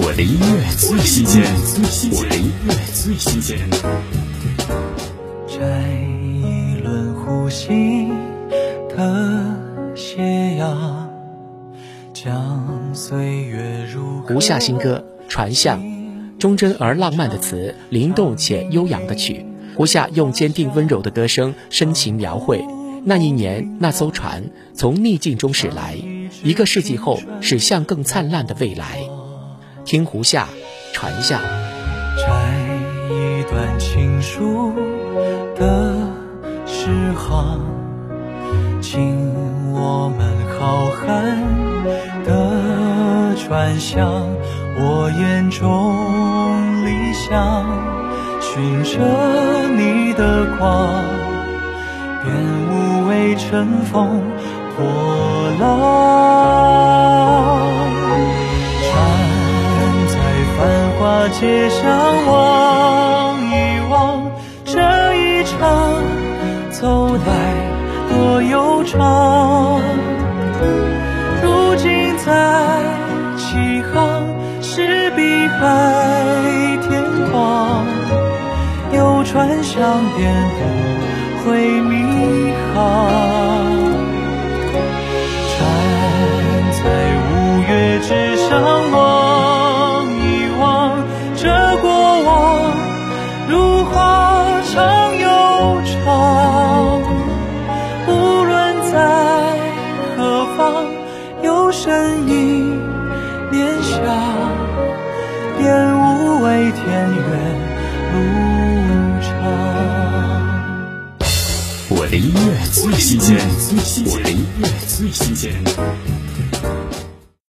我的音乐最新鲜，我的音乐最新鲜。摘一轮呼吸的斜阳，将岁月如胡夏新歌《船向》，忠贞而浪漫的词，灵动且悠扬的曲。胡夏用坚定温柔的歌声，深情描绘那一年那艘船从逆境中驶来，一个世纪后驶向更灿烂的未来。听湖下《船下》。摘一段情书的诗行，敬我们浩瀚的船向，我眼中理想，寻着你的光，愿无畏乘风破浪。街上望一望，这一程走来多悠长。如今在起航，是碧海天光，有船相辨不会迷航。站在五月之上望长又长。无论在何方，有身影念想，便无畏天远路长。我的音乐最新鲜，我的音乐最新鲜。